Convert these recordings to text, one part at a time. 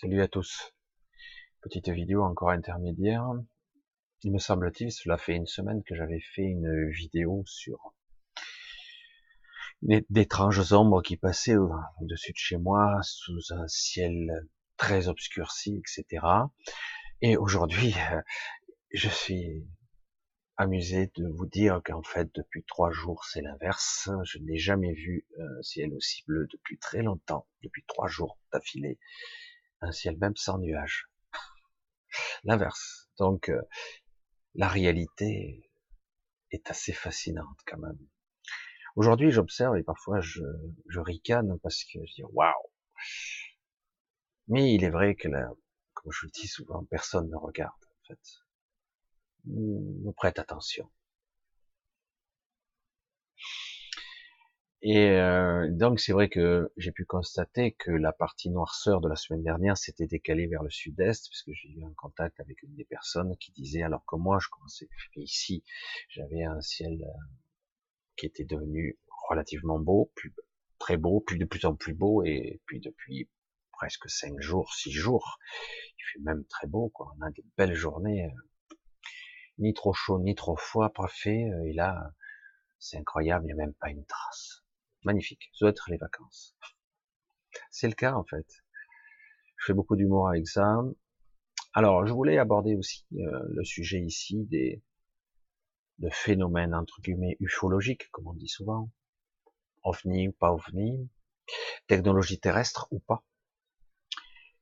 Salut à tous. Petite vidéo encore intermédiaire. Il me semble-t-il, cela fait une semaine que j'avais fait une vidéo sur d'étranges ombres qui passaient au-dessus de chez moi, sous un ciel très obscurci, etc. Et aujourd'hui, je suis amusé de vous dire qu'en fait, depuis trois jours, c'est l'inverse. Je n'ai jamais vu un ciel aussi bleu depuis très longtemps, depuis trois jours d'affilée un ciel même sans nuages. L'inverse. Donc, euh, la réalité est assez fascinante quand même. Aujourd'hui, j'observe et parfois je, je ricane parce que je dis waouh. Mais il est vrai que là, comme je le dis souvent, personne ne regarde en fait. Ne prête attention. Et euh, donc c'est vrai que j'ai pu constater que la partie noirceur de la semaine dernière s'était décalée vers le sud-est, puisque j'ai eu un contact avec une des personnes qui disait alors que moi je commençais ici, j'avais un ciel euh, qui était devenu relativement beau, plus très beau, puis de plus en plus beau, et puis depuis presque cinq jours, six jours, il fait même très beau, quoi. On a des belles journées, euh, ni trop chaud, ni trop froid, parfait, et là, c'est incroyable, il n'y a même pas une trace. Magnifique. Ça doit être les vacances. C'est le cas, en fait. Je fais beaucoup d'humour avec ça. Alors, je voulais aborder aussi euh, le sujet ici des de phénomènes entre guillemets ufologiques, comme on dit souvent, ovni ou pas ovni, technologie terrestre ou pas.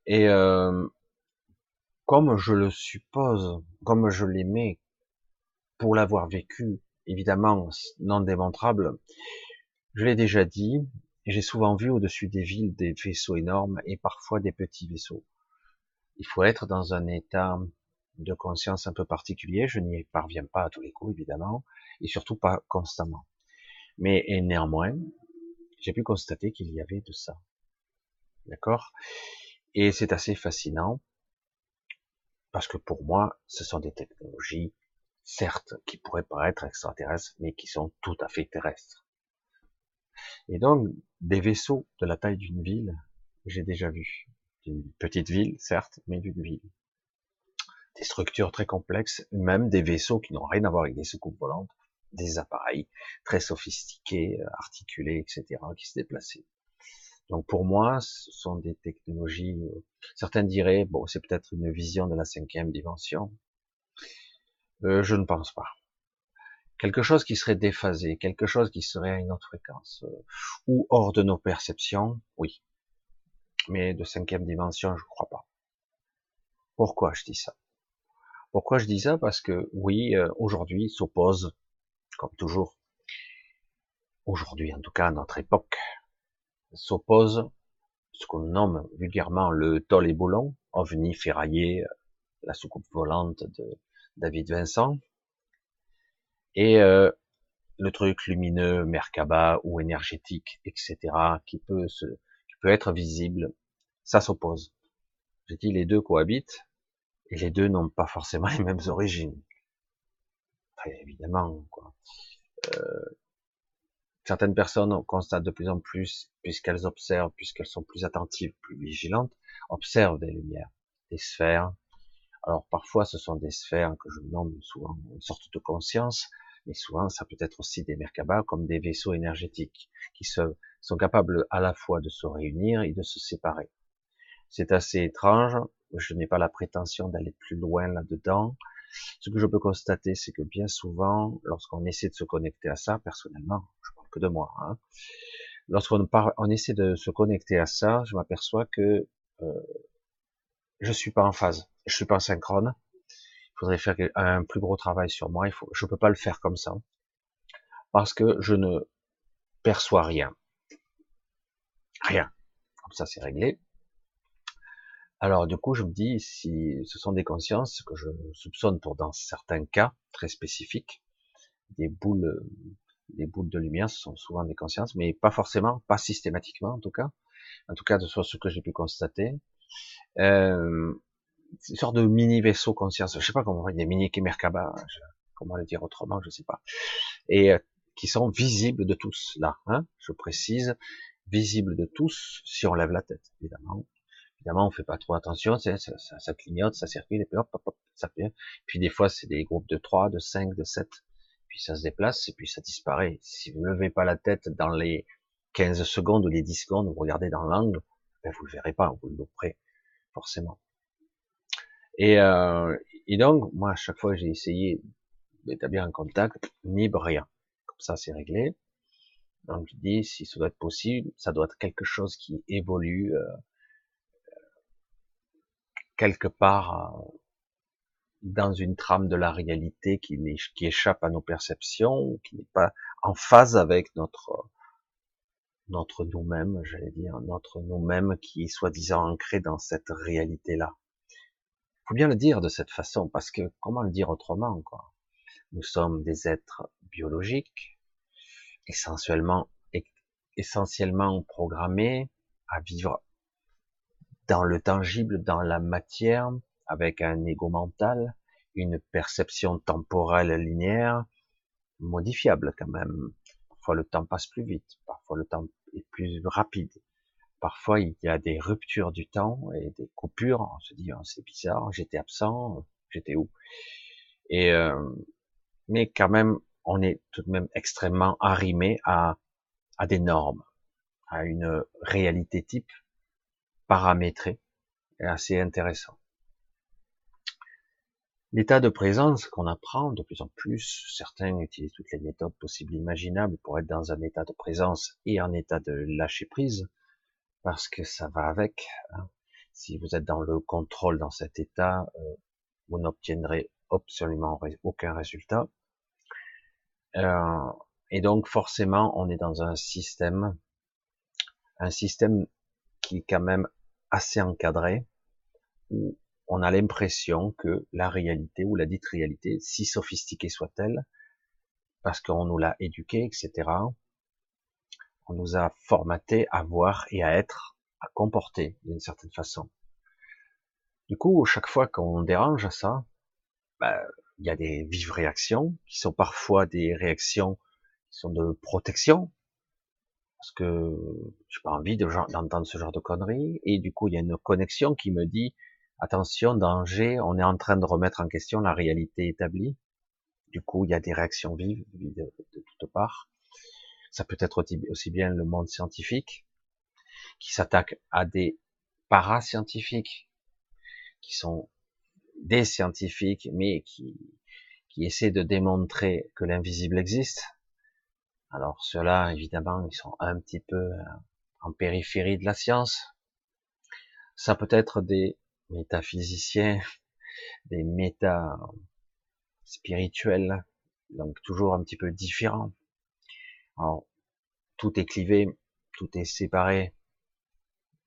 Et euh, comme je le suppose, comme je l'aimais, pour l'avoir vécu, évidemment non démontrable, je l'ai déjà dit, j'ai souvent vu au-dessus des villes des vaisseaux énormes et parfois des petits vaisseaux. Il faut être dans un état de conscience un peu particulier, je n'y parviens pas à tous les coups évidemment, et surtout pas constamment. Mais néanmoins, j'ai pu constater qu'il y avait de ça. D'accord? Et c'est assez fascinant, parce que pour moi, ce sont des technologies, certes, qui pourraient paraître extraterrestres, mais qui sont tout à fait terrestres. Et donc, des vaisseaux de la taille d'une ville, j'ai déjà vu. Une petite ville, certes, mais d'une ville. Des structures très complexes, même des vaisseaux qui n'ont rien à voir avec des soucoupes volantes, des appareils très sophistiqués, articulés, etc., qui se déplaçaient. Donc pour moi, ce sont des technologies, euh, certains diraient, bon, c'est peut-être une vision de la cinquième dimension. Euh, je ne pense pas quelque chose qui serait déphasé, quelque chose qui serait à une autre fréquence, euh, ou hors de nos perceptions, oui. Mais de cinquième dimension, je crois pas. Pourquoi je dis ça? Pourquoi je dis ça? Parce que oui, euh, aujourd'hui s'oppose, comme toujours, aujourd'hui en tout cas à notre époque, s'oppose ce qu'on nomme vulgairement le tol et boulon, ovni ferraillé, la soucoupe volante de David Vincent, et euh, le truc lumineux, Merkaba ou énergétique, etc., qui peut se, qui peut être visible, ça s'oppose. J'ai dit les deux cohabitent et les deux n'ont pas forcément les mêmes origines. Très évidemment, quoi. Euh, certaines personnes constatent de plus en plus, puisqu'elles observent, puisqu'elles sont plus attentives, plus vigilantes, observent des lumières, des sphères. Alors parfois, ce sont des sphères que je nomme souvent une sorte de conscience, mais souvent ça peut être aussi des Merkabah comme des vaisseaux énergétiques qui sont capables à la fois de se réunir et de se séparer. C'est assez étrange, je n'ai pas la prétention d'aller plus loin là-dedans. Ce que je peux constater, c'est que bien souvent, lorsqu'on essaie de se connecter à ça, personnellement, je parle que de moi, hein, lorsqu'on on essaie de se connecter à ça, je m'aperçois que euh, je suis pas en phase, je suis pas en synchrone, faudrait faire un plus gros travail sur moi. Il faut, je peux pas le faire comme ça parce que je ne perçois rien, rien. Comme ça, c'est réglé. Alors du coup, je me dis si ce sont des consciences que je soupçonne pour dans certains cas très spécifiques, des boules, des boules de lumière, ce sont souvent des consciences, mais pas forcément, pas systématiquement en tout cas. En tout cas, de ce que j'ai pu constater. Euh, une sorte de mini vaisseau conscience, je sais pas comment des mini Merkaba, comment le dire autrement, je sais pas, et euh, qui sont visibles de tous là, hein, je précise, visibles de tous si on lève la tête, évidemment. évidemment, on fait pas trop attention, ça, ça, ça, clignote, ça circule, et puis hop, hop, hop, ça fait. Puis des fois, c'est des groupes de 3, de 5, de 7, puis ça se déplace, et puis ça disparaît. Si vous ne levez pas la tête dans les 15 secondes ou les 10 secondes, vous regardez dans l'angle, ben vous le verrez pas, vous le louperez, forcément. Et, euh, et donc, moi, à chaque fois, j'ai essayé d'établir un contact, ni rien. Comme ça, c'est réglé. Donc, je dis, si ça doit être possible, ça doit être quelque chose qui évolue euh, quelque part euh, dans une trame de la réalité qui, qui échappe à nos perceptions, qui n'est pas en phase avec notre notre nous-mêmes, j'allais dire, notre nous-mêmes qui est soi-disant ancré dans cette réalité-là. Faut bien le dire de cette façon, parce que comment le dire autrement, quoi? Nous sommes des êtres biologiques, essentiellement, essentiellement programmés à vivre dans le tangible, dans la matière, avec un ego mental, une perception temporelle linéaire, modifiable quand même. Parfois le temps passe plus vite, parfois le temps est plus rapide. Parfois il y a des ruptures du temps et des coupures. On se dit oh, c'est bizarre, j'étais absent, j'étais où? Euh, mais quand même on est tout de même extrêmement arrimé à des normes, à une réalité type paramétrée et assez intéressant. L'état de présence qu'on apprend de plus en plus, certains utilisent toutes les méthodes possibles imaginables pour être dans un état de présence et un état de lâcher prise, parce que ça va avec. Hein. Si vous êtes dans le contrôle dans cet état, euh, vous n'obtiendrez absolument aucun résultat. Euh, et donc forcément, on est dans un système, un système qui est quand même assez encadré, où on a l'impression que la réalité ou la dite réalité, si sophistiquée soit-elle, parce qu'on nous l'a éduqué, etc., on nous a formaté à voir et à être, à comporter d'une certaine façon. Du coup, chaque fois qu'on dérange à ça, ben, il y a des vives réactions, qui sont parfois des réactions qui sont de protection, parce que j'ai pas envie d'entendre ce genre de conneries, et du coup, il y a une connexion qui me dit, attention, danger, on est en train de remettre en question la réalité établie. Du coup, il y a des réactions vives de, toutes parts. Ça peut être aussi bien le monde scientifique qui s'attaque à des parascientifiques qui sont des scientifiques mais qui, qui essaient de démontrer que l'invisible existe. Alors ceux-là, évidemment, ils sont un petit peu euh, en périphérie de la science. Ça peut être des métaphysiciens, des méta spirituels, donc toujours un petit peu différents. Alors, tout est clivé, tout est séparé.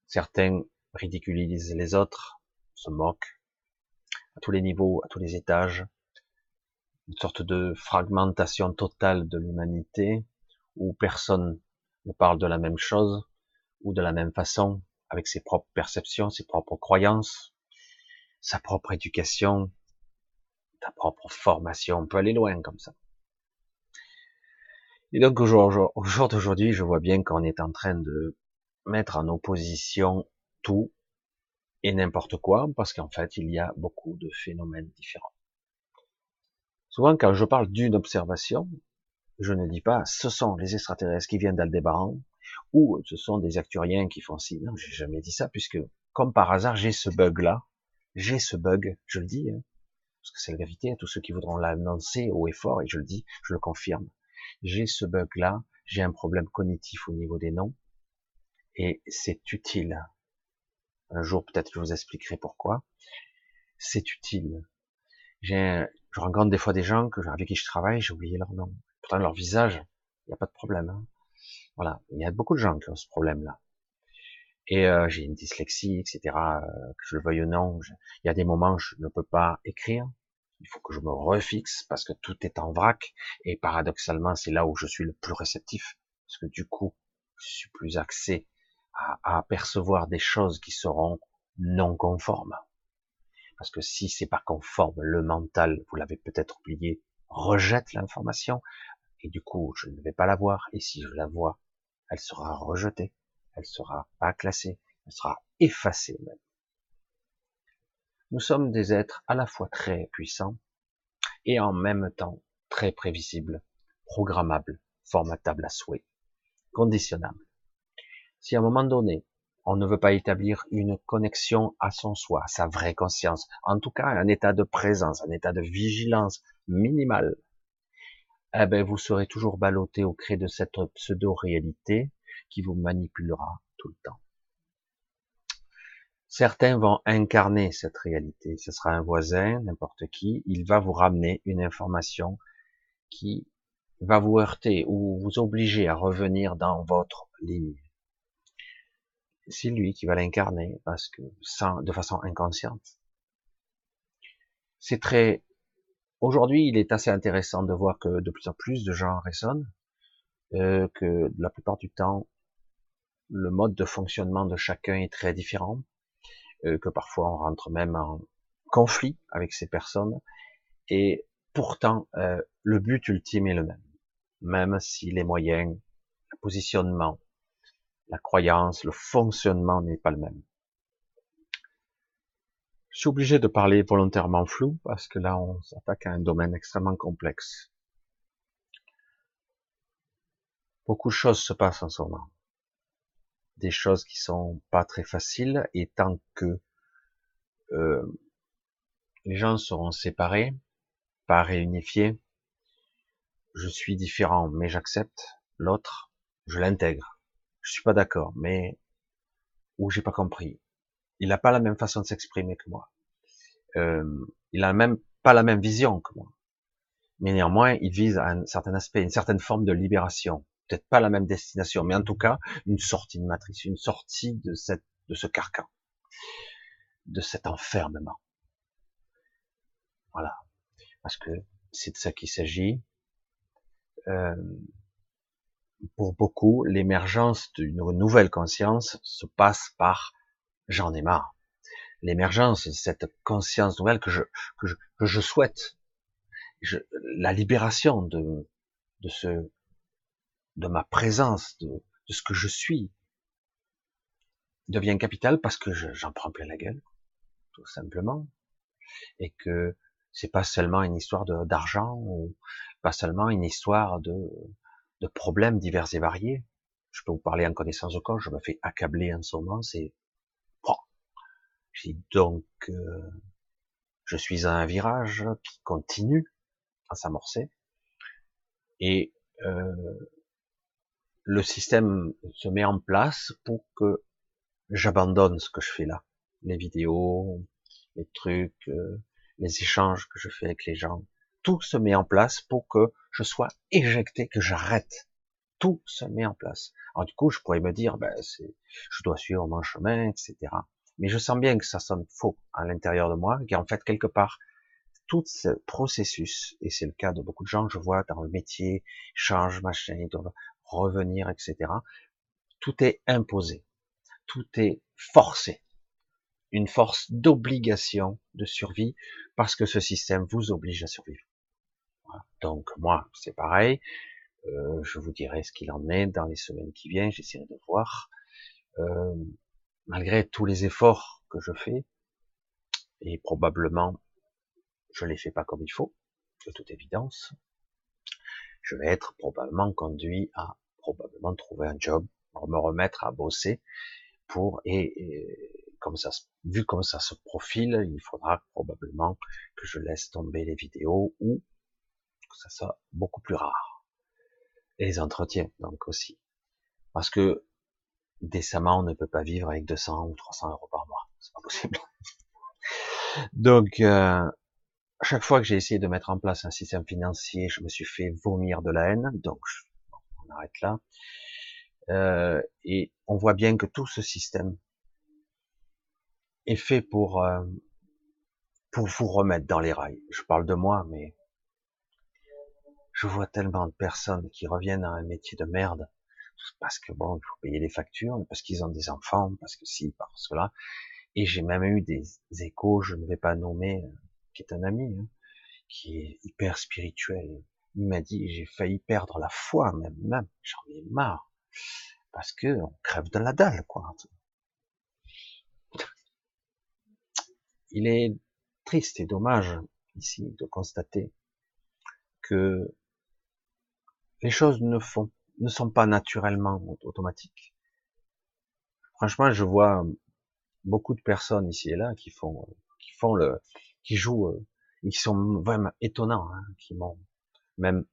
Certains ridiculisent les autres, se moquent à tous les niveaux, à tous les étages. Une sorte de fragmentation totale de l'humanité où personne ne parle de la même chose ou de la même façon, avec ses propres perceptions, ses propres croyances, sa propre éducation, ta propre formation. On peut aller loin comme ça. Et donc au jour, d'aujourd'hui, je vois bien qu'on est en train de mettre en opposition tout et n'importe quoi, parce qu'en fait, il y a beaucoup de phénomènes différents. Souvent, quand je parle d'une observation, je ne dis pas ce sont les extraterrestres qui viennent d'Aldébaran, ou ce sont des acturiens qui font ci. Non, j'ai jamais dit ça, puisque comme par hasard, j'ai ce bug-là. J'ai ce bug, je le dis, hein, parce que c'est la vérité, à tous ceux qui voudront l'annoncer haut et fort, et je le dis, je le confirme. J'ai ce bug-là, j'ai un problème cognitif au niveau des noms, et c'est utile. Un jour, peut-être, je vous expliquerai pourquoi. C'est utile. J'ai, je rencontre des fois des gens que, avec qui je travaille, j'ai oublié leur nom. Pourtant, leur visage, il n'y a pas de problème. Hein. Voilà, il y a beaucoup de gens qui ont ce problème-là. Et euh, j'ai une dyslexie, etc. Euh, que je le veuille ou non, il y a des moments où je ne peux pas écrire. Il faut que je me refixe parce que tout est en vrac. Et paradoxalement, c'est là où je suis le plus réceptif, parce que du coup, je suis plus axé à, à apercevoir des choses qui seront non conformes. Parce que si c'est pas conforme, le mental, vous l'avez peut-être oublié, rejette l'information, et du coup, je ne vais pas la voir, et si je la vois, elle sera rejetée, elle sera pas classée, elle sera effacée même. Nous sommes des êtres à la fois très puissants et en même temps très prévisibles, programmables, formatables à souhait, conditionnables. Si à un moment donné, on ne veut pas établir une connexion à son soi, à sa vraie conscience, en tout cas un état de présence, un état de vigilance minimal, eh ben vous serez toujours ballotté au cré de cette pseudo-réalité qui vous manipulera tout le temps. Certains vont incarner cette réalité. Ce sera un voisin, n'importe qui. Il va vous ramener une information qui va vous heurter ou vous obliger à revenir dans votre ligne. C'est lui qui va l'incarner parce que sans, de façon inconsciente. C'est très, aujourd'hui, il est assez intéressant de voir que de plus en plus de gens résonnent, euh, que la plupart du temps, le mode de fonctionnement de chacun est très différent, que parfois on rentre même en conflit avec ces personnes, et pourtant euh, le but ultime est le même, même si les moyens, le positionnement, la croyance, le fonctionnement n'est pas le même. Je suis obligé de parler volontairement flou parce que là on s'attaque à un domaine extrêmement complexe. Beaucoup de choses se passent en ce moment des choses qui sont pas très faciles et tant que euh, les gens seront séparés, pas réunifiés, je suis différent, mais j'accepte l'autre, je l'intègre. Je suis pas d'accord, mais ou j'ai pas compris. Il n'a pas la même façon de s'exprimer que moi. Euh, il a même pas la même vision que moi. Mais néanmoins, il vise à un certain aspect, une certaine forme de libération peut-être pas la même destination, mais en tout cas une sortie de matrice, une sortie de cette, de ce carcan, de cet enfermement. Voilà, parce que c'est de ça qu'il s'agit. Euh, pour beaucoup, l'émergence d'une nouvelle conscience se passe par j'en ai marre. L'émergence de cette conscience nouvelle que je, que je, souhaite, la libération de, de ce de ma présence, de, ce que je suis, devient capital parce que j'en prends plein la gueule, tout simplement, et que c'est pas seulement une histoire d'argent ou pas seulement une histoire de, de problèmes divers et variés. Je peux vous parler en connaissance de cause, je me fais accabler en ce moment, c'est donc euh, je suis à un virage qui continue à s'amorcer. Et euh, le système se met en place pour que j'abandonne ce que je fais là. Les vidéos, les trucs, euh, les échanges que je fais avec les gens. Tout se met en place pour que je sois éjecté, que j'arrête. Tout se met en place. Alors du coup, je pourrais me dire, ben, c'est, je dois suivre mon chemin, etc. Mais je sens bien que ça sonne faux à l'intérieur de moi, qu'en fait, quelque part, tout ce processus, et c'est le cas de beaucoup de gens, je vois dans le métier, change, machin, revenir, etc. Tout est imposé, tout est forcé, une force d'obligation de survie parce que ce système vous oblige à survivre. Donc moi, c'est pareil. Euh, je vous dirai ce qu'il en est dans les semaines qui viennent. J'essaierai de voir. Euh, malgré tous les efforts que je fais, et probablement je les fais pas comme il faut, de toute évidence, je vais être probablement conduit à probablement trouver un job, me remettre à bosser pour et, comme ça, vu comme ça se profile, il faudra probablement que je laisse tomber les vidéos ou que ça soit beaucoup plus rare. Et les entretiens, donc aussi. Parce que décemment, on ne peut pas vivre avec 200 ou 300 euros par mois. C'est pas possible. donc, euh, chaque fois que j'ai essayé de mettre en place un système financier, je me suis fait vomir de la haine. Donc, on arrête là. Euh, et on voit bien que tout ce système est fait pour euh, pour vous remettre dans les rails. Je parle de moi, mais je vois tellement de personnes qui reviennent à un métier de merde parce que bon, il faut payer les factures, parce qu'ils ont des enfants, parce que si, parce que là. Et j'ai même eu des échos, je ne vais pas nommer, qui est un ami, hein, qui est hyper spirituel, il m'a dit, j'ai failli perdre la foi, même, même, j'en ai marre. Parce que on crève de la dalle, quoi. il est triste et dommage ici de constater que les choses ne font, ne sont pas naturellement automatiques. Franchement, je vois beaucoup de personnes ici et là qui font, qui font le, qui jouent, euh, qui sont vraiment étonnants, hein, qui m'ont même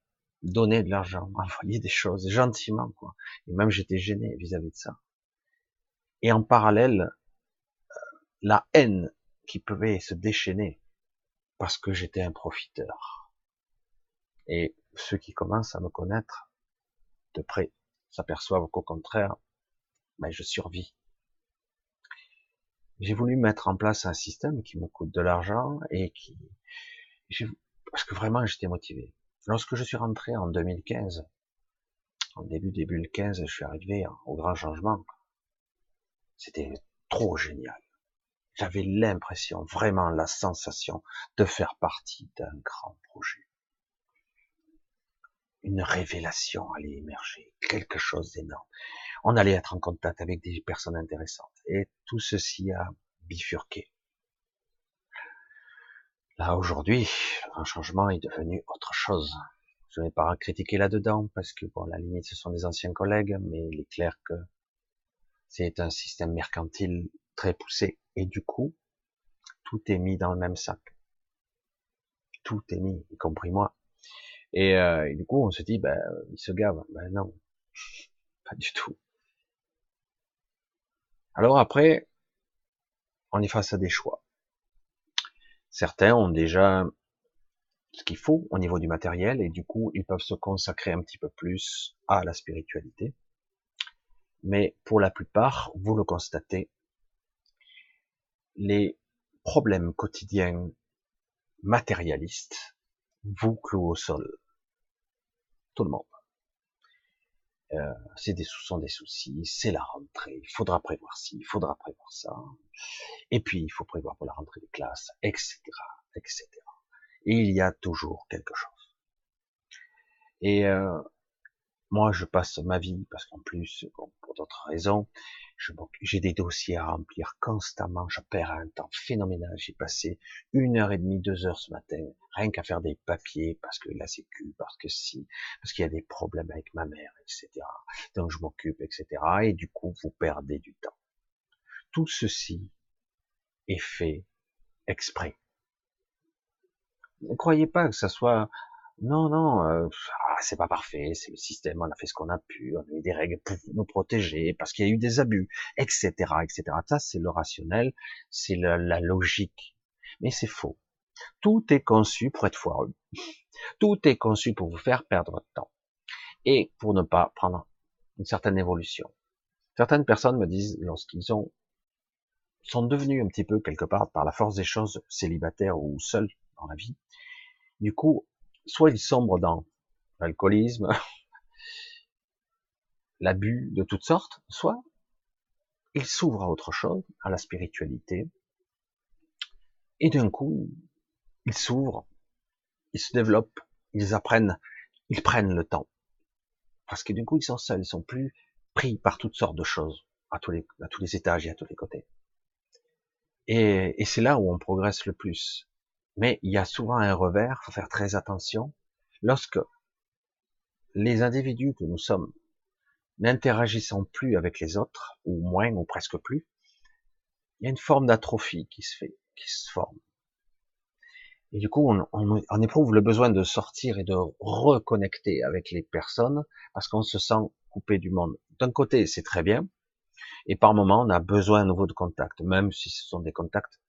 donné de l'argent, envoyé des choses gentiment, quoi. Et même j'étais gêné vis-à-vis de ça. Et en parallèle, euh, la haine qui pouvait se déchaîner parce que j'étais un profiteur. Et ceux qui commencent à me connaître de près s'aperçoivent qu'au contraire, ben, je survis. J'ai voulu mettre en place un système qui me coûte de l'argent et qui, parce que vraiment j'étais motivé. Lorsque je suis rentré en 2015, en début début 15, je suis arrivé au grand changement. C'était trop génial. J'avais l'impression, vraiment la sensation de faire partie d'un grand projet. Une révélation allait émerger, quelque chose d'énorme. On allait être en contact avec des personnes intéressantes. Et tout ceci a bifurqué. Là, aujourd'hui, un changement est devenu autre chose. Je n'ai pas à critiquer là-dedans, parce que, bon, la limite, ce sont des anciens collègues, mais il est clair que c'est un système mercantile très poussé, et du coup, tout est mis dans le même sac. Tout est mis, y compris moi. Et, euh, du coup, on se dit, ben, il se gave. Ben non, pas du tout. Alors après, on est face à des choix. Certains ont déjà ce qu'il faut au niveau du matériel et du coup ils peuvent se consacrer un petit peu plus à la spiritualité. Mais pour la plupart, vous le constatez, les problèmes quotidiens matérialistes vous clouent au sol. Tout le monde. Euh, c'est des, sont des soucis, c'est la rentrée, il faudra prévoir ci, il faudra prévoir ça, et puis il faut prévoir pour la rentrée des classes, etc., etc. Et il y a toujours quelque chose. Et euh, moi, je passe ma vie, parce qu'en plus, pour d'autres raisons, j'ai des dossiers à remplir constamment, je perds un temps phénoménal. J'ai passé une heure et demie, deux heures ce matin, rien qu'à faire des papiers, parce que la sécu, parce que si, parce qu'il y a des problèmes avec ma mère, etc. Donc je m'occupe, etc. Et du coup, vous perdez du temps. Tout ceci est fait exprès. Ne croyez pas que ça soit non, non, euh, ah, c'est pas parfait, c'est le système, on a fait ce qu'on a pu, on a mis des règles pour nous protéger, parce qu'il y a eu des abus, etc., etc. Ça, c'est le rationnel, c'est la, la logique. Mais c'est faux. Tout est conçu pour être foireux. Tout est conçu pour vous faire perdre votre temps. Et pour ne pas prendre une certaine évolution. Certaines personnes me disent, lorsqu'ils ont, sont devenus un petit peu quelque part, par la force des choses, célibataires ou seuls dans la vie, du coup, soit ils sombrent dans l'alcoolisme, l'abus de toutes sortes, soit ils s'ouvrent à autre chose, à la spiritualité, et d'un coup, ils s'ouvrent, ils se développent, ils apprennent, ils prennent le temps. Parce que du coup, ils sont seuls, ils sont plus pris par toutes sortes de choses, à tous les, étages et à tous les côtés. Et c'est là où on progresse le plus. Mais il y a souvent un revers, faut faire très attention. Lorsque les individus que nous sommes n'interagissons plus avec les autres, ou moins, ou presque plus, il y a une forme d'atrophie qui se fait, qui se forme. Et du coup, on, éprouve le besoin de sortir et de reconnecter avec les personnes parce qu'on se sent coupé du monde. D'un côté, c'est très bien, et par moment, on a besoin à nouveau de contact, même si ce sont des contacts,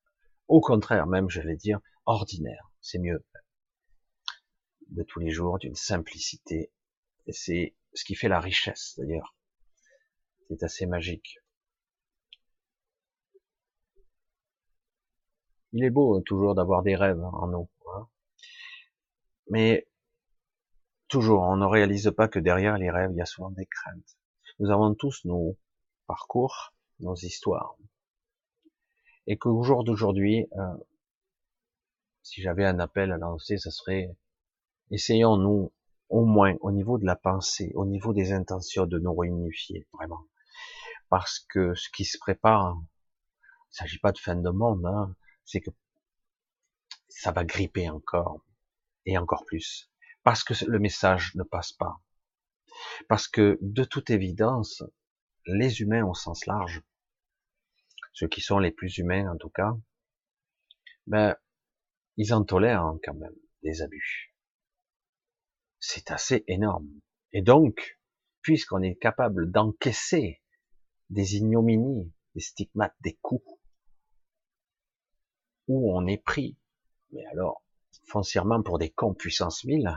au contraire, même, j'allais dire, ordinaire. C'est mieux. De tous les jours, d'une simplicité. Et c'est ce qui fait la richesse, d'ailleurs. C'est assez magique. Il est beau, hein, toujours, d'avoir des rêves en nous. Hein. Mais, toujours, on ne réalise pas que derrière les rêves, il y a souvent des craintes. Nous avons tous nos parcours, nos histoires. Et qu'au jour d'aujourd'hui, euh, si j'avais un appel à lancer, ce serait essayons nous au moins au niveau de la pensée, au niveau des intentions de nous réunifier vraiment, parce que ce qui se prépare, il s'agit pas de fin de monde, hein. c'est que ça va gripper encore et encore plus parce que le message ne passe pas. Parce que de toute évidence, les humains au sens large, ceux qui sont les plus humains en tout cas, ben, ils en tolèrent quand même des abus. C'est assez énorme. Et donc, puisqu'on est capable d'encaisser des ignominies, des stigmates, des coups, où on est pris, mais alors, foncièrement pour des cons puissance 1000,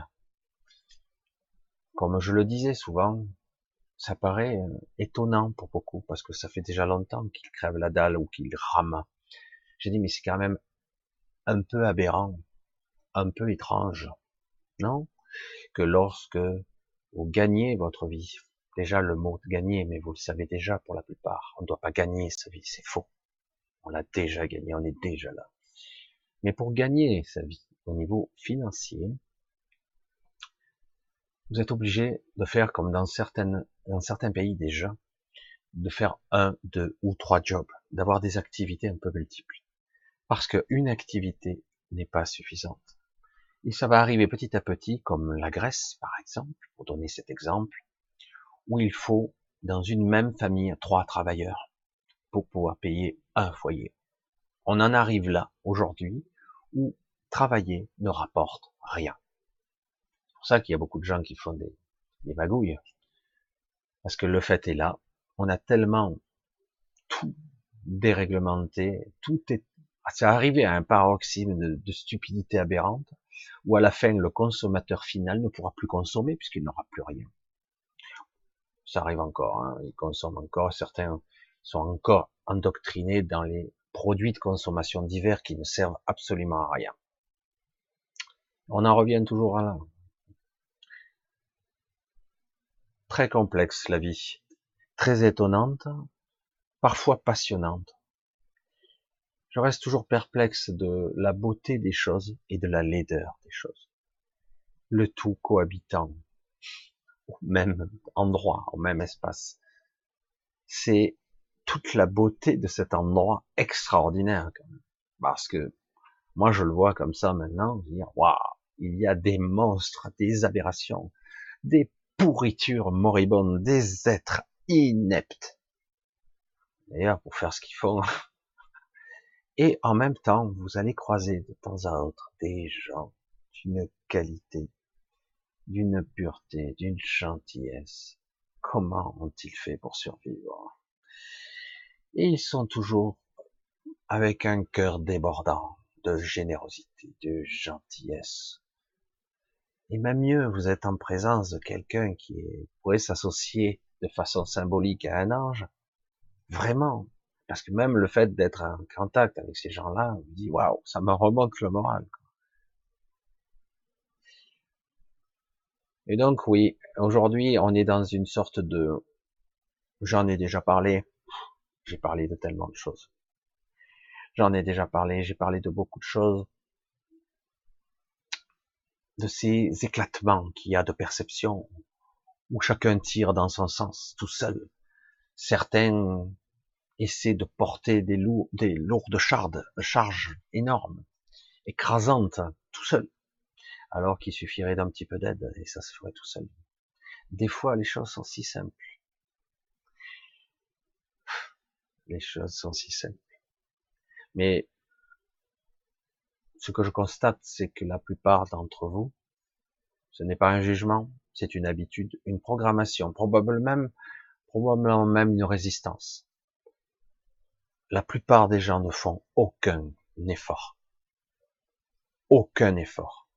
comme je le disais souvent, ça paraît euh, étonnant pour beaucoup, parce que ça fait déjà longtemps qu'ils crèvent la dalle ou qu'ils rament. J'ai dit, mais c'est quand même un peu aberrant, un peu étrange, non? Que lorsque vous gagnez votre vie, déjà le mot gagner, mais vous le savez déjà pour la plupart, on ne doit pas gagner sa vie, c'est faux. On l'a déjà gagné, on est déjà là. Mais pour gagner sa vie au niveau financier, vous êtes obligé de faire comme dans certaines, dans certains pays déjà, de faire un, deux ou trois jobs, d'avoir des activités un peu multiples. Parce qu'une activité n'est pas suffisante. Et ça va arriver petit à petit, comme la Grèce, par exemple, pour donner cet exemple, où il faut, dans une même famille, trois travailleurs pour pouvoir payer un foyer. On en arrive là, aujourd'hui, où travailler ne rapporte rien. C'est pour ça qu'il y a beaucoup de gens qui font des, des magouilles. Parce que le fait est là, on a tellement tout déréglementé, tout est, c'est arrivé à un paroxysme de, stupidité aberrante, où à la fin, le consommateur final ne pourra plus consommer puisqu'il n'aura plus rien. Ça arrive encore, hein, ils consomment encore, certains sont encore endoctrinés dans les produits de consommation divers qui ne servent absolument à rien. On en revient toujours à là. Très complexe la vie, très étonnante, parfois passionnante. Je reste toujours perplexe de la beauté des choses et de la laideur des choses. Le tout cohabitant au même endroit, au même espace. C'est toute la beauté de cet endroit extraordinaire, quand même. parce que moi je le vois comme ça maintenant, dire waouh, il y a des monstres, des aberrations, des pourritures moribondes, des êtres ineptes. D'ailleurs, pour faire ce qu'ils font. Et en même temps, vous allez croiser de temps à autre des gens d'une qualité, d'une pureté, d'une gentillesse. Comment ont-ils fait pour survivre? Ils sont toujours avec un cœur débordant de générosité, de gentillesse. Et même mieux, vous êtes en présence de quelqu'un qui pourrait s'associer de façon symbolique à un ange. Vraiment. Parce que même le fait d'être en contact avec ces gens-là, vous dit, waouh, ça me remonte le moral. Et donc, oui, aujourd'hui, on est dans une sorte de, j'en ai déjà parlé, j'ai parlé de tellement de choses. J'en ai déjà parlé, j'ai parlé de beaucoup de choses, de ces éclatements qu'il y a de perception, où chacun tire dans son sens, tout seul. Certains essaient de porter des, lourdes charges, charges énormes, écrasantes, tout seul, alors qu'il suffirait d'un petit peu d'aide et ça se ferait tout seul. Des fois, les choses sont si simples. Les choses sont si simples. Mais ce que je constate, c'est que la plupart d'entre vous, ce n'est pas un jugement, c'est une habitude, une programmation, probablement même, probablement même une résistance. La plupart des gens ne font aucun effort. Aucun effort.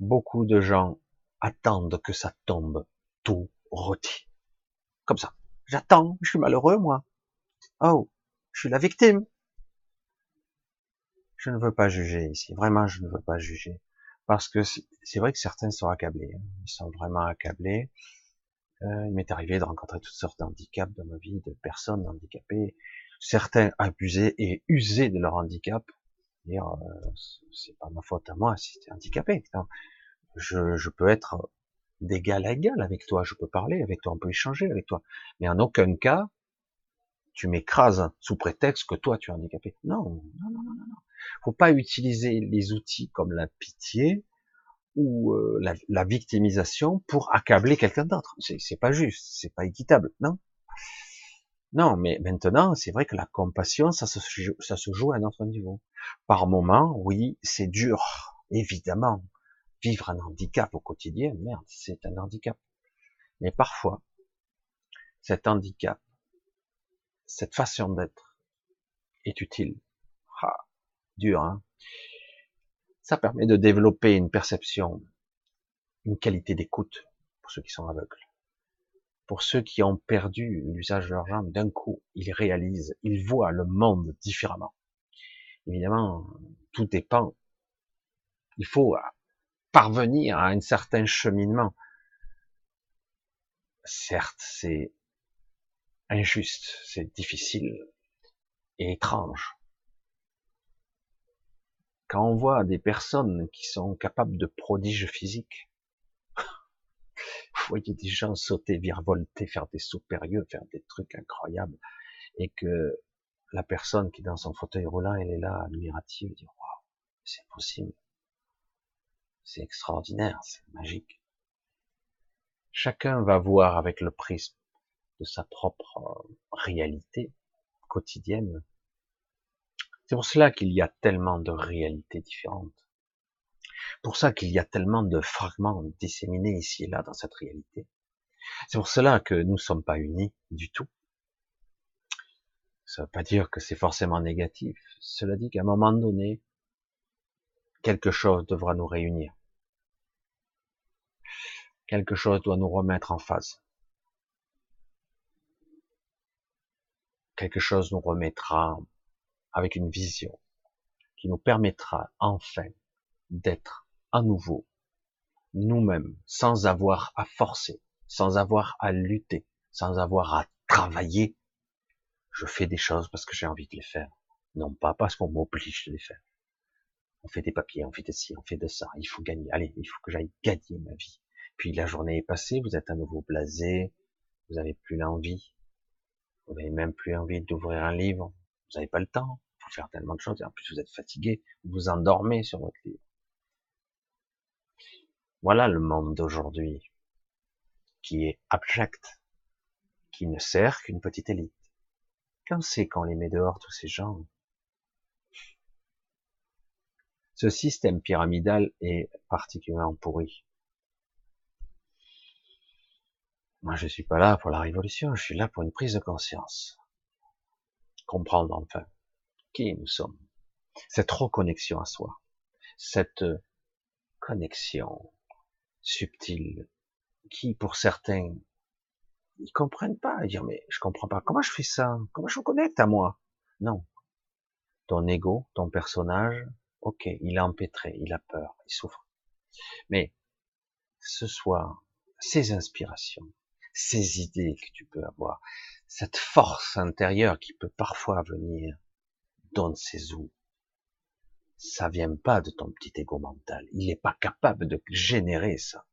Beaucoup de gens attendent que ça tombe tout rôti. Comme ça. J'attends, je suis malheureux, moi. Oh, je suis la victime. Je ne veux pas juger ici. Vraiment, je ne veux pas juger. Parce que c'est vrai que certains sont accablés. Hein. Ils sont vraiment accablés. Euh, il m'est arrivé de rencontrer toutes sortes d'handicaps dans ma vie, de personnes handicapées. Certains abusés et usés de leur handicap. Euh, c'est pas ma faute à moi si t'es handicapé. Je, je peux être d'égal à égal avec toi. Je peux parler avec toi. On peut échanger avec toi. Mais en aucun cas, tu m'écrases sous prétexte que toi tu es handicapé. Non, non, non, non, non. Faut pas utiliser les outils comme la pitié ou euh, la, la, victimisation pour accabler quelqu'un d'autre. C'est pas juste, c'est pas équitable, non Non, mais maintenant, c'est vrai que la compassion, ça se, ça se joue à un autre niveau. Par moment, oui, c'est dur, évidemment. Vivre un handicap au quotidien, merde, c'est un handicap. Mais parfois, cet handicap, cette façon d'être est utile. Ah, dur, hein ça permet de développer une perception, une qualité d'écoute pour ceux qui sont aveugles. Pour ceux qui ont perdu l'usage de leurs jambes, d'un coup, ils réalisent, ils voient le monde différemment. Évidemment, tout dépend. Il faut parvenir à un certain cheminement. Certes, c'est injuste, c'est difficile et étrange quand on voit des personnes qui sont capables de prodiges physiques, voyez des gens sauter, virevolter, faire des sauts périlleux, faire des trucs incroyables, et que la personne qui est dans son fauteuil roulant, elle est là, admirative, dit waouh, c'est possible, c'est extraordinaire, c'est magique. Chacun va voir avec le prisme de sa propre réalité quotidienne c'est pour cela qu'il y a tellement de réalités différentes. Pour ça qu'il y a tellement de fragments disséminés ici et là dans cette réalité. C'est pour cela que nous ne sommes pas unis du tout. Ça ne veut pas dire que c'est forcément négatif. Cela dit qu'à un moment donné, quelque chose devra nous réunir. Quelque chose doit nous remettre en phase. Quelque chose nous remettra avec une vision qui nous permettra enfin d'être à nouveau nous-mêmes, sans avoir à forcer, sans avoir à lutter, sans avoir à travailler. Je fais des choses parce que j'ai envie de les faire, non pas parce qu'on m'oblige de les faire. On fait des papiers, on fait de ci, on fait de ça. Il faut gagner. Allez, il faut que j'aille gagner ma vie. Puis la journée est passée, vous êtes à nouveau blasé, vous n'avez plus l'envie, vous n'avez même plus envie d'ouvrir un livre, vous n'avez pas le temps pour faire tellement de choses, et en plus vous êtes fatigué, vous endormez sur votre livre. Voilà le monde d'aujourd'hui, qui est abject, qui ne sert qu'une petite élite. Quand c'est qu'on les met dehors, tous ces gens? Ce système pyramidal est particulièrement pourri. Moi, je suis pas là pour la révolution, je suis là pour une prise de conscience comprendre enfin qui nous sommes. Cette reconnexion à soi, cette connexion subtile qui, pour certains, ils comprennent pas, ils dire mais je comprends pas, comment je fais ça, comment je me connecte à moi? Non, ton ego, ton personnage, ok, il est empêtré, il a peur, il souffre. Mais ce soir, ces inspirations, ces idées que tu peux avoir, cette force intérieure qui peut parfois venir, donne ses ou Ça vient pas de ton petit ego mental. Il n'est pas capable de générer ça.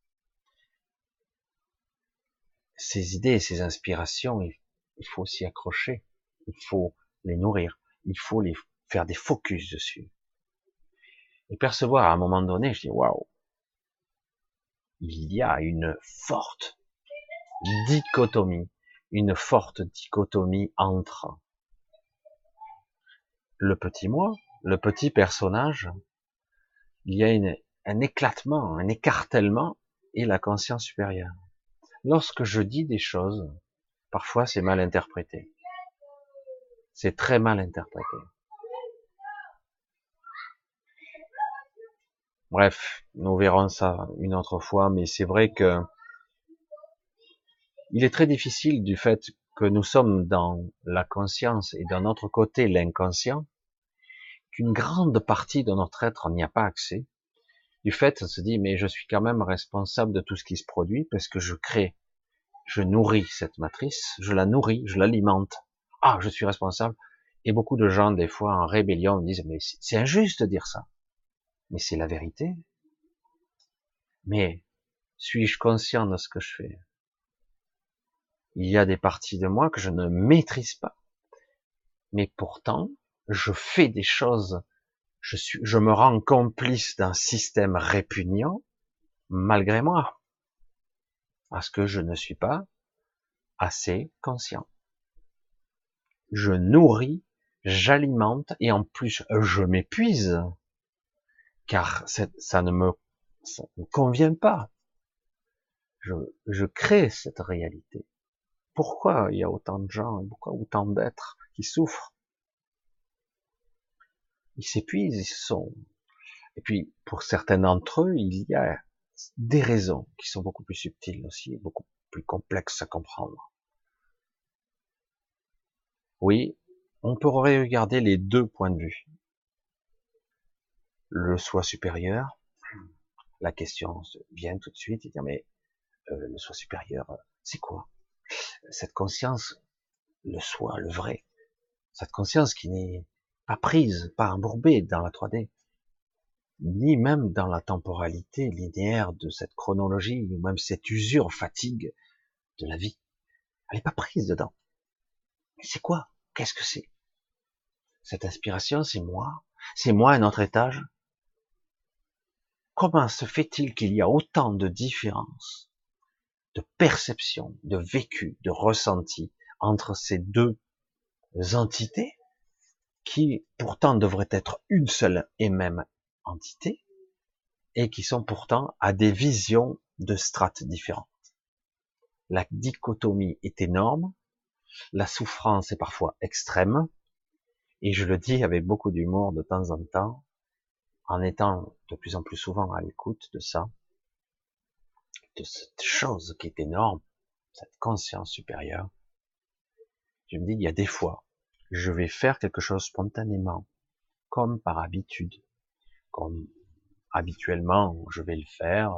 Ces idées, ces inspirations, il faut s'y accrocher. Il faut les nourrir. Il faut les faire des focus dessus. Et percevoir à un moment donné, je dis waouh, il y a une forte dichotomie une forte dichotomie entre le petit moi, le petit personnage, il y a un éclatement, un écartèlement et la conscience supérieure. Lorsque je dis des choses, parfois c'est mal interprété. C'est très mal interprété. Bref, nous verrons ça une autre fois, mais c'est vrai que il est très difficile du fait que nous sommes dans la conscience et d'un autre côté l'inconscient, qu'une grande partie de notre être n'y a pas accès. Du fait, on se dit, mais je suis quand même responsable de tout ce qui se produit parce que je crée, je nourris cette matrice, je la nourris, je l'alimente. Ah, je suis responsable. Et beaucoup de gens, des fois, en rébellion, disent, mais c'est injuste de dire ça. Mais c'est la vérité. Mais suis-je conscient de ce que je fais? Il y a des parties de moi que je ne maîtrise pas. Mais pourtant, je fais des choses, je suis, je me rends complice d'un système répugnant, malgré moi. Parce que je ne suis pas assez conscient. Je nourris, j'alimente et en plus je m'épuise car ça ne me, convient pas. Je, je crée cette réalité. Pourquoi il y a autant de gens, pourquoi autant d'êtres qui souffrent Ils s'épuisent, ils sont. Et puis, pour certains d'entre eux, il y a des raisons qui sont beaucoup plus subtiles aussi, beaucoup plus complexes à comprendre. Oui, on pourrait regarder les deux points de vue. Le soi supérieur, la question vient tout de suite, et dire mais euh, le soi supérieur, c'est quoi? Cette conscience, le soi, le vrai, cette conscience qui n'est pas prise, pas embourbée dans la 3D, ni même dans la temporalité linéaire de cette chronologie, ou même cette usure fatigue de la vie. Elle n'est pas prise dedans. C'est quoi? Qu'est-ce que c'est? Cette inspiration, c'est moi? C'est moi un autre étage? Comment se fait-il qu'il y a autant de différences, de perceptions, de vécu, de ressenti entre ces deux entités? Qui pourtant devraient être une seule et même entité, et qui sont pourtant à des visions de strates différentes. La dichotomie est énorme, la souffrance est parfois extrême, et je le dis avec beaucoup d'humour de temps en temps, en étant de plus en plus souvent à l'écoute de ça, de cette chose qui est énorme, cette conscience supérieure, je me dis, il y a des fois, je vais faire quelque chose spontanément, comme par habitude, comme habituellement je vais le faire,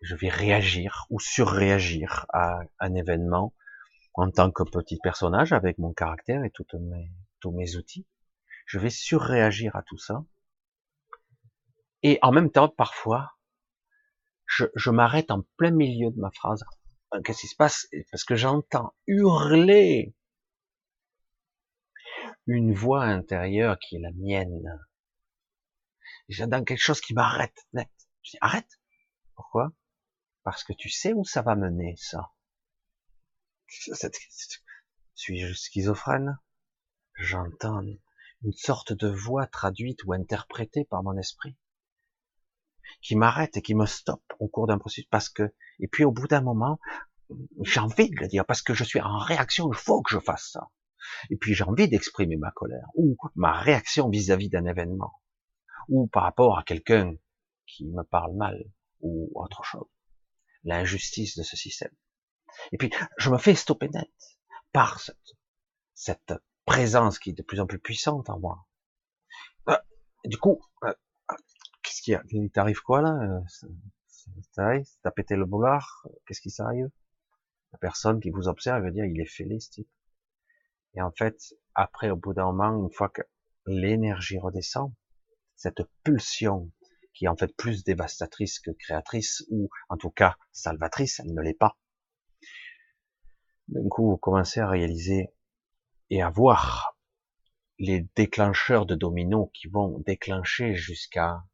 je vais réagir ou surréagir à un événement en tant que petit personnage avec mon caractère et mes, tous mes outils. Je vais surréagir à tout ça. Et en même temps, parfois, je, je m'arrête en plein milieu de ma phrase. Euh, qu'est-ce qui se passe? Parce que j'entends hurler une voix intérieure qui est la mienne, J'entends quelque chose qui m'arrête net. Je dis, arrête. Pourquoi? Parce que tu sais où ça va mener, ça. Suis-je schizophrène? J'entends une sorte de voix traduite ou interprétée par mon esprit qui m'arrête et qui me stoppe au cours d'un processus parce que et puis au bout d'un moment j'ai envie de le dire parce que je suis en réaction il faut que je fasse ça et puis j'ai envie d'exprimer ma colère ou ma réaction vis-à-vis d'un événement ou par rapport à quelqu'un qui me parle mal, ou autre chose. L'injustice de ce système. Et puis, je me fais stopper net par cette, cette présence qui est de plus en plus puissante en moi. Euh, du coup, euh, qu'est-ce qu'il y a? Il t'arrive quoi là T'as pété le boulard? Qu'est-ce qui s'arrive? La personne qui vous observe va dire il est fêlé ce type. Et en fait, après, au bout d'un moment, une fois que l'énergie redescend, cette pulsion qui est en fait plus dévastatrice que créatrice, ou en tout cas salvatrice, elle ne l'est pas. D'un coup, vous commencez à réaliser et à voir les déclencheurs de dominos qui vont déclencher jusqu'à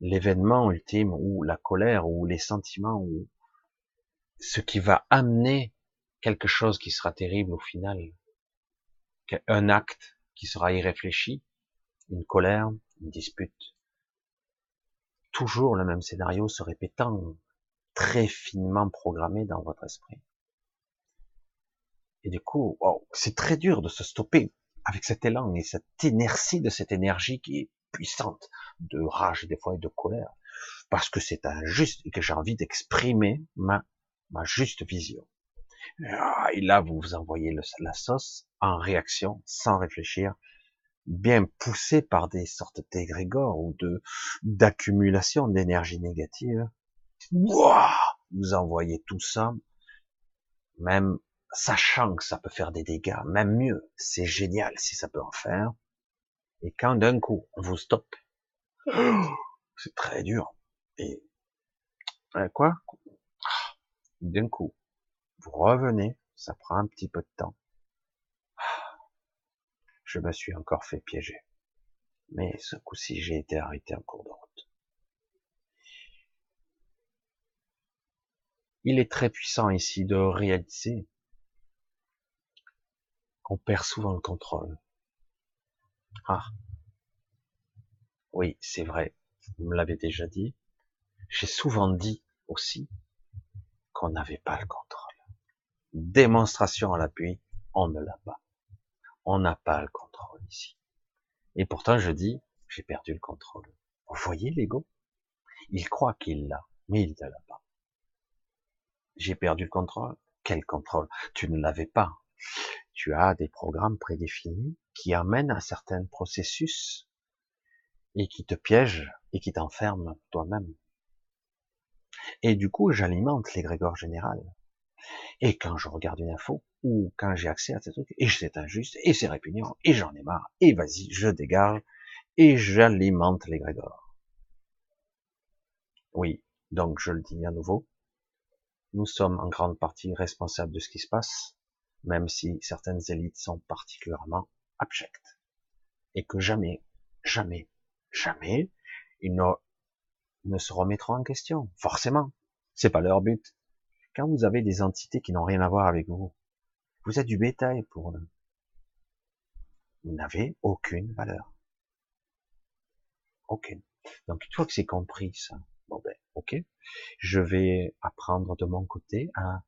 l'événement ultime ou la colère ou les sentiments ou ce qui va amener quelque chose qui sera terrible au final. Un acte qui sera irréfléchi, une colère, une dispute. Toujours le même scénario se répétant, très finement programmé dans votre esprit. Et du coup, c'est très dur de se stopper avec cet élan et cette inertie de cette énergie qui est puissante, de rage des fois et de colère, parce que c'est injuste et que j'ai envie d'exprimer ma, ma juste vision. Ah, et là, vous vous envoyez la sauce en réaction, sans réfléchir, bien poussé par des sortes d'égrégores ou de d'accumulation d'énergie négative. vous envoyez tout ça, même sachant que ça peut faire des dégâts, même mieux, c'est génial si ça peut en faire. Et quand d'un coup on vous stoppe, c'est très dur. Et euh, quoi? D'un coup, vous revenez, ça prend un petit peu de temps je me suis encore fait piéger. Mais ce coup-ci, j'ai été arrêté en cours de route. Il est très puissant ici de réaliser qu'on perd souvent le contrôle. Ah. Oui, c'est vrai. Vous me l'avez déjà dit. J'ai souvent dit aussi qu'on n'avait pas le contrôle. Démonstration à l'appui, on ne l'a pas. On n'a pas le contrôle ici. Et pourtant, je dis, j'ai perdu le contrôle. Vous voyez l'ego? Il croit qu'il l'a, mais il ne l'a pas. J'ai perdu le contrôle Quel contrôle? Tu ne l'avais pas. Tu as des programmes prédéfinis qui amènent à certains processus et qui te piègent et qui t'enferment toi-même. Et du coup, j'alimente l'égrégore général. Et quand je regarde une info, ou quand j'ai accès à ces trucs, et c'est injuste, et c'est répugnant, et j'en ai marre, et vas-y, je dégage, et j'alimente l'égrégore. Oui, donc je le dis à nouveau, nous sommes en grande partie responsables de ce qui se passe, même si certaines élites sont particulièrement abjectes. Et que jamais, jamais, jamais, ils ne, ne se remettront en question. Forcément. C'est pas leur but. Quand vous avez des entités qui n'ont rien à voir avec vous, vous êtes du bétail pour eux. Vous n'avez aucune valeur. Aucune. Donc, une fois que c'est compris ça, bon ben, ok, je vais apprendre de mon côté à,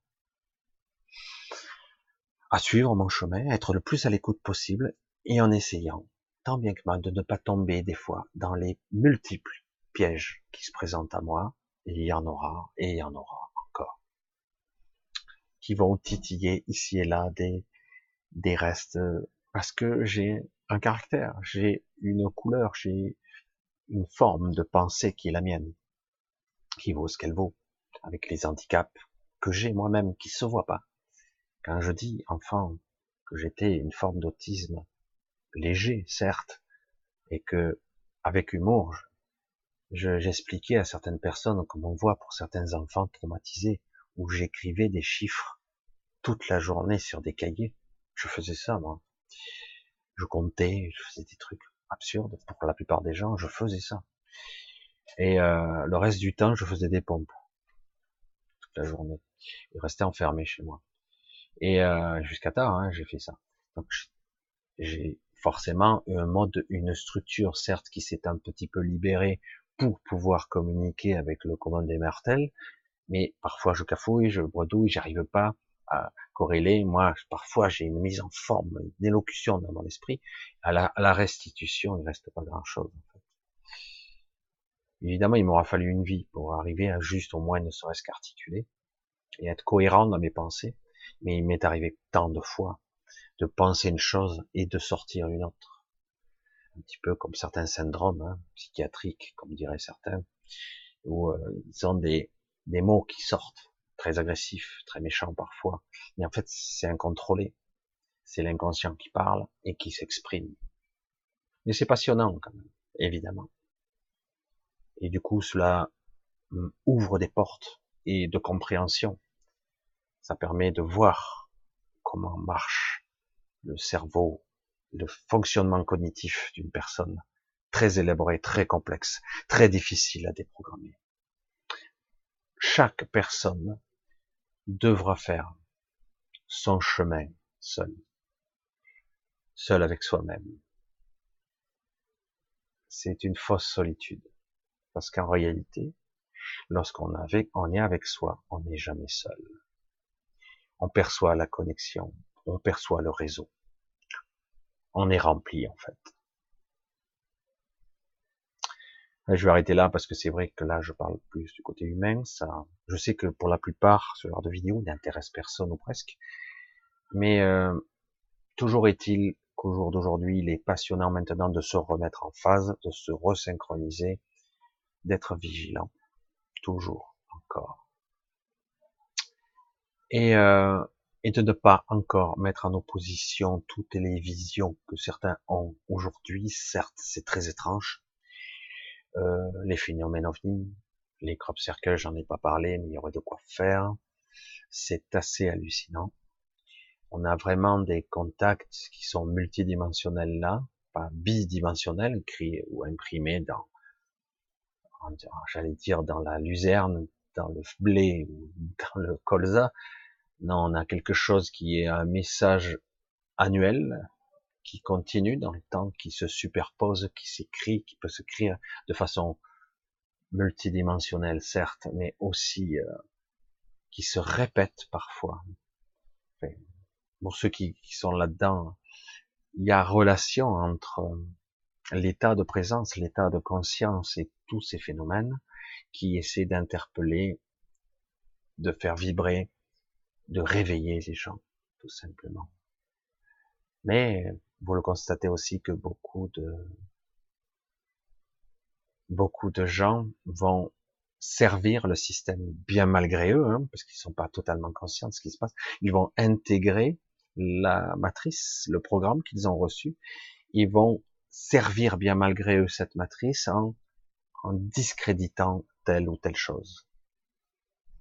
à suivre mon chemin, être le plus à l'écoute possible, et en essayant, tant bien que mal, de ne pas tomber des fois dans les multiples pièges qui se présentent à moi, il y en aura, et il y en aura qui vont titiller ici et là des, des restes, parce que j'ai un caractère, j'ai une couleur, j'ai une forme de pensée qui est la mienne, qui vaut ce qu'elle vaut, avec les handicaps que j'ai moi-même, qui se voient pas. Quand je dis, enfant, que j'étais une forme d'autisme léger, certes, et que, avec humour, j'expliquais à certaines personnes, comme on voit pour certains enfants traumatisés, où j'écrivais des chiffres toute la journée sur des cahiers. Je faisais ça, moi. Je comptais, je faisais des trucs absurdes. Pour la plupart des gens, je faisais ça. Et euh, le reste du temps, je faisais des pompes. Toute la journée. Je restais enfermé chez moi. Et euh, jusqu'à tard, hein, j'ai fait ça. Donc j'ai forcément un mode, une structure, certes, qui s'est un petit peu libérée pour pouvoir communiquer avec le commande des martels, mais parfois je cafouille, je bredouille, j'arrive pas à corréler. Moi, parfois, j'ai une mise en forme, une élocution dans mon esprit. À la, à la restitution, il reste pas grand-chose. En fait. Évidemment, il m'aura fallu une vie pour arriver à juste au moins ne serait-ce qu'articuler et être cohérent dans mes pensées. Mais il m'est arrivé tant de fois de penser une chose et de sortir une autre. Un petit peu comme certains syndromes hein, psychiatriques, comme diraient certains, où euh, ils ont des, des mots qui sortent, très agressifs, très méchants parfois, mais en fait c'est incontrôlé. C'est l'inconscient qui parle et qui s'exprime. Mais c'est passionnant quand même, évidemment. Et du coup, cela hum, ouvre des portes et de compréhension. Ça permet de voir comment marche le cerveau, le fonctionnement cognitif d'une personne très élaboré, très complexe, très difficile à déprogrammer chaque personne devra faire son chemin seul, seul avec soi-même. C'est une fausse solitude, parce qu'en réalité, lorsqu'on on est avec soi, on n'est jamais seul. On perçoit la connexion, on perçoit le réseau. On est rempli en fait. Je vais arrêter là parce que c'est vrai que là, je parle plus du côté humain. Ça, je sais que pour la plupart, ce genre de vidéo n'intéresse personne ou presque. Mais euh, toujours est-il qu'au jour d'aujourd'hui, il est passionnant maintenant de se remettre en phase, de se resynchroniser, d'être vigilant, toujours, encore. Et, euh, et de ne pas encore mettre en opposition toutes les visions que certains ont aujourd'hui. Certes, c'est très étrange, euh, les phénomènes ovnis, les crop circles, j'en ai pas parlé, mais il y aurait de quoi faire. C'est assez hallucinant. On a vraiment des contacts qui sont multidimensionnels là, pas bidimensionnel, écrit ou imprimé dans, j'allais dire dans la luzerne, dans le blé ou dans le colza. Non, on a quelque chose qui est un message annuel, qui continue dans le temps, qui se superpose, qui s'écrit, qui peut s'écrire de façon multidimensionnelle, certes, mais aussi euh, qui se répète parfois. pour ceux qui, qui sont là-dedans, il y a relation entre euh, l'état de présence, l'état de conscience et tous ces phénomènes qui essaient d'interpeller, de faire vibrer, de réveiller les gens, tout simplement. Mais vous le constatez aussi que beaucoup de beaucoup de gens vont servir le système bien malgré eux, hein, parce qu'ils sont pas totalement conscients de ce qui se passe. Ils vont intégrer la matrice, le programme qu'ils ont reçu. Ils vont servir bien malgré eux cette matrice en, en discréditant telle ou telle chose.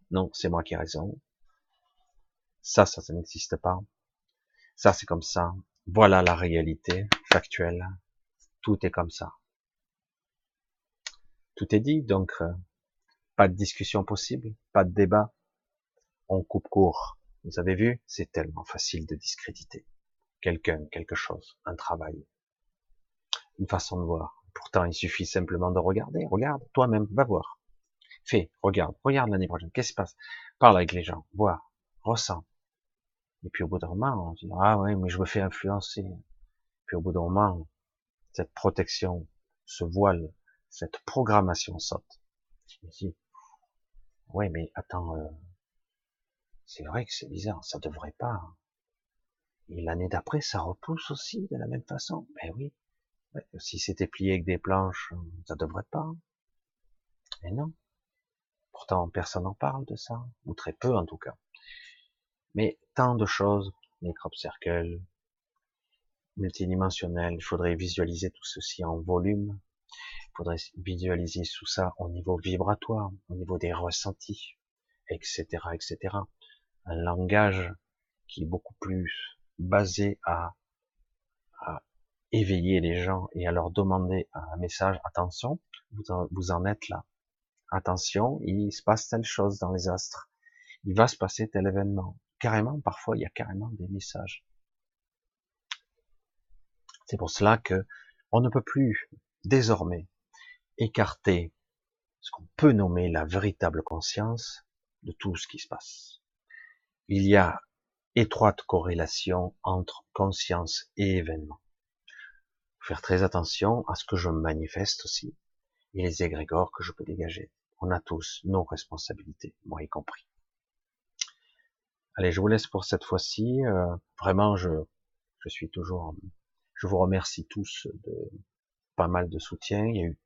Non, c'est moi qui ai raison. Ça, ça, ça n'existe pas. Ça, c'est comme ça. Voilà la réalité factuelle. Tout est comme ça. Tout est dit, donc euh, pas de discussion possible, pas de débat. On coupe court. Vous avez vu, c'est tellement facile de discréditer quelqu'un, quelque chose, un travail, une façon de voir. Pourtant, il suffit simplement de regarder. Regarde, toi-même, va voir. Fais, regarde, regarde l'année prochaine. Qu'est-ce qui se passe? Parle avec les gens, vois, ressens. Et puis au bout d'un moment, on se dit, ah ouais, mais je me fais influencer. Puis au bout d'un moment, cette protection, ce voile, cette programmation saute. Je me dis, ouais, mais attends, euh, c'est vrai que c'est bizarre, ça devrait pas. Et l'année d'après, ça repousse aussi de la même façon. Ben oui, si c'était plié avec des planches, ça devrait pas. Mais non. Pourtant, personne n'en parle de ça, ou très peu en tout cas. Mais tant de choses, les crop circles, multidimensionnels, il faudrait visualiser tout ceci en volume, il faudrait visualiser tout ça au niveau vibratoire, au niveau des ressentis, etc., etc. Un langage qui est beaucoup plus basé à, à éveiller les gens et à leur demander un message, attention, vous en, vous en êtes là. Attention, il se passe telle chose dans les astres. Il va se passer tel événement carrément, parfois, il y a carrément des messages. C'est pour cela que on ne peut plus, désormais, écarter ce qu'on peut nommer la véritable conscience de tout ce qui se passe. Il y a étroite corrélation entre conscience et événement. Faire très attention à ce que je manifeste aussi, et les égrégores que je peux dégager. On a tous nos responsabilités, moi y compris. Allez, je vous laisse pour cette fois-ci. Euh, vraiment, je, je suis toujours, je vous remercie tous de pas mal de soutien. Il y a eu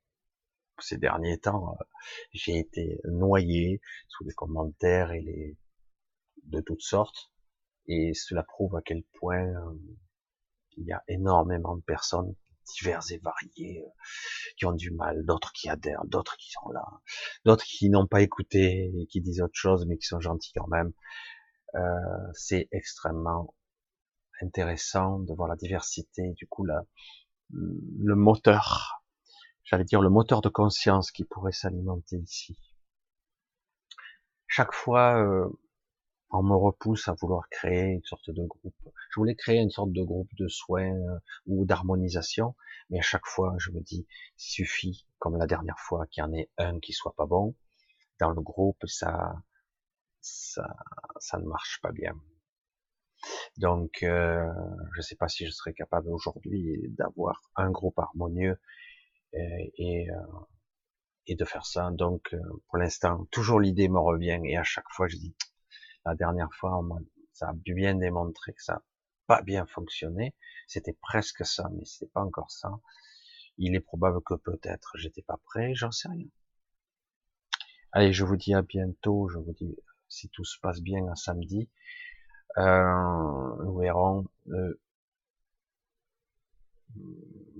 ces derniers temps, euh, j'ai été noyé sous les commentaires et les de toutes sortes, et cela prouve à quel point euh, il y a énormément de personnes diverses et variées qui ont du mal, d'autres qui adhèrent, d'autres qui sont là, d'autres qui n'ont pas écouté et qui disent autre chose mais qui sont gentils quand même. Euh, c'est extrêmement intéressant de voir la diversité, du coup la, le moteur, j'allais dire le moteur de conscience qui pourrait s'alimenter ici. Chaque fois, euh, on me repousse à vouloir créer une sorte de groupe. Je voulais créer une sorte de groupe de soins euh, ou d'harmonisation, mais à chaque fois, je me dis, il suffit, comme la dernière fois, qu'il y en ait un qui soit pas bon dans le groupe, ça, ça, ne marche pas bien. Donc, euh, je ne sais pas si je serais capable aujourd'hui d'avoir un groupe harmonieux et, et, euh, et, de faire ça. Donc, euh, pour l'instant, toujours l'idée me revient et à chaque fois, je dis, la dernière fois, ça a bien démontré que ça n'a pas bien fonctionné. C'était presque ça, mais c'est pas encore ça. Il est probable que peut-être j'étais pas prêt, j'en sais rien. Allez, je vous dis à bientôt. Je vous dis si tout se passe bien un samedi. Euh, nous verrons. Euh,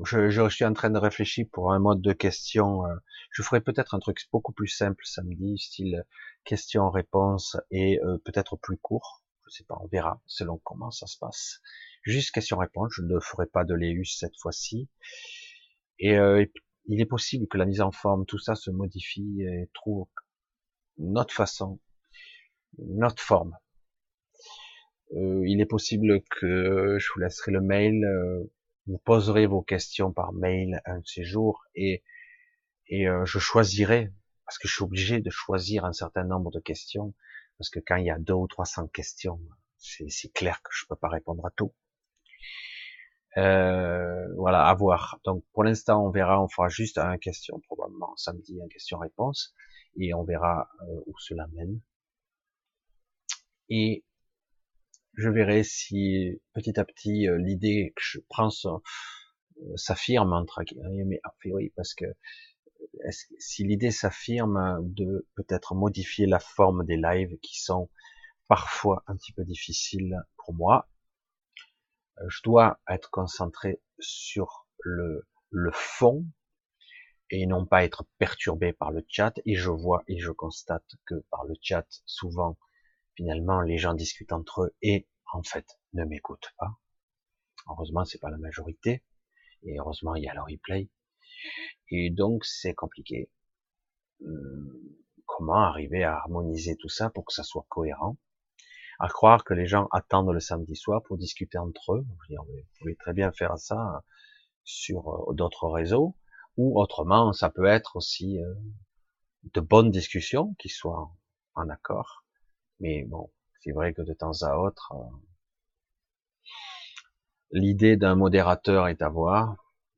je, je, suis en train de réfléchir pour un mode de question. Euh, je ferai peut-être un truc beaucoup plus simple samedi, style question-réponse et euh, peut-être plus court. Je sais pas, on verra selon comment ça se passe. Juste question-réponse, je ne ferai pas de l'EUS cette fois-ci. Et euh, il est possible que la mise en forme, tout ça se modifie et trouve notre façon, notre forme. Euh, il est possible que je vous laisserai le mail, euh, vous poserez vos questions par mail un de ces jours et, et euh, je choisirai, parce que je suis obligé de choisir un certain nombre de questions, parce que quand il y a deux ou trois cents questions, c'est clair que je peux pas répondre à tout. Euh, voilà, à voir. Donc pour l'instant, on verra, on fera juste un question probablement samedi, un question-réponse, et on verra euh, où cela mène. Et je verrai si petit à petit euh, l'idée que je prends s'affirme entre mais oui, parce que si l'idée s'affirme de peut-être modifier la forme des lives qui sont parfois un petit peu difficiles pour moi, euh, je dois être concentré sur le, le fond et non pas être perturbé par le chat. Et je vois et je constate que par le chat, souvent, finalement, les gens discutent entre eux et en fait ne m'écoutent pas. Heureusement, c'est pas la majorité. Et heureusement, il y a le replay. Et donc, c'est compliqué. Hum, comment arriver à harmoniser tout ça pour que ça soit cohérent? À croire que les gens attendent le samedi soir pour discuter entre eux. Vous pouvez très bien faire ça sur euh, d'autres réseaux, ou autrement, ça peut être aussi euh, de bonnes discussions qui soient en accord. Mais bon, c'est vrai que de temps à autre, euh, l'idée d'un modérateur est à voir.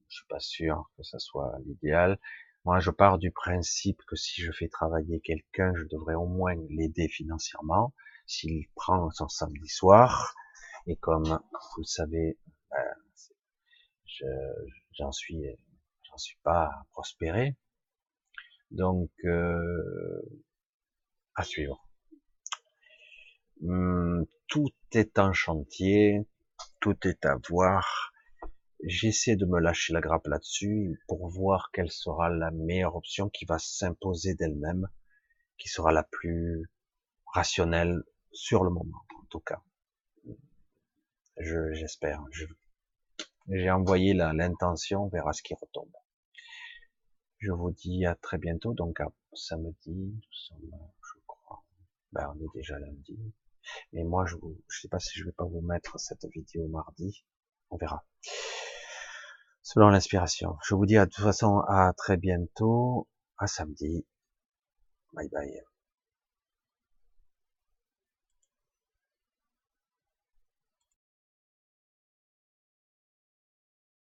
Je suis pas sûr que ça soit l'idéal. Moi, je pars du principe que si je fais travailler quelqu'un, je devrais au moins l'aider financièrement s'il prend son samedi soir, et comme vous le savez, ben, j'en suis, j'en suis pas prospéré, donc euh, à suivre. Hum, tout est en chantier, tout est à voir. J'essaie de me lâcher la grappe là-dessus pour voir quelle sera la meilleure option qui va s'imposer d'elle-même, qui sera la plus rationnelle sur le moment, en tout cas. Je, j'espère. j'ai envoyé l'intention, on verra ce qui retombe. Je vous dis à très bientôt, donc à samedi, je crois, ben, on est déjà lundi. Mais moi, je vous, je sais pas si je vais pas vous mettre cette vidéo mardi. On verra. Selon l'inspiration. Je vous dis à toute façon à très bientôt, à samedi. Bye bye.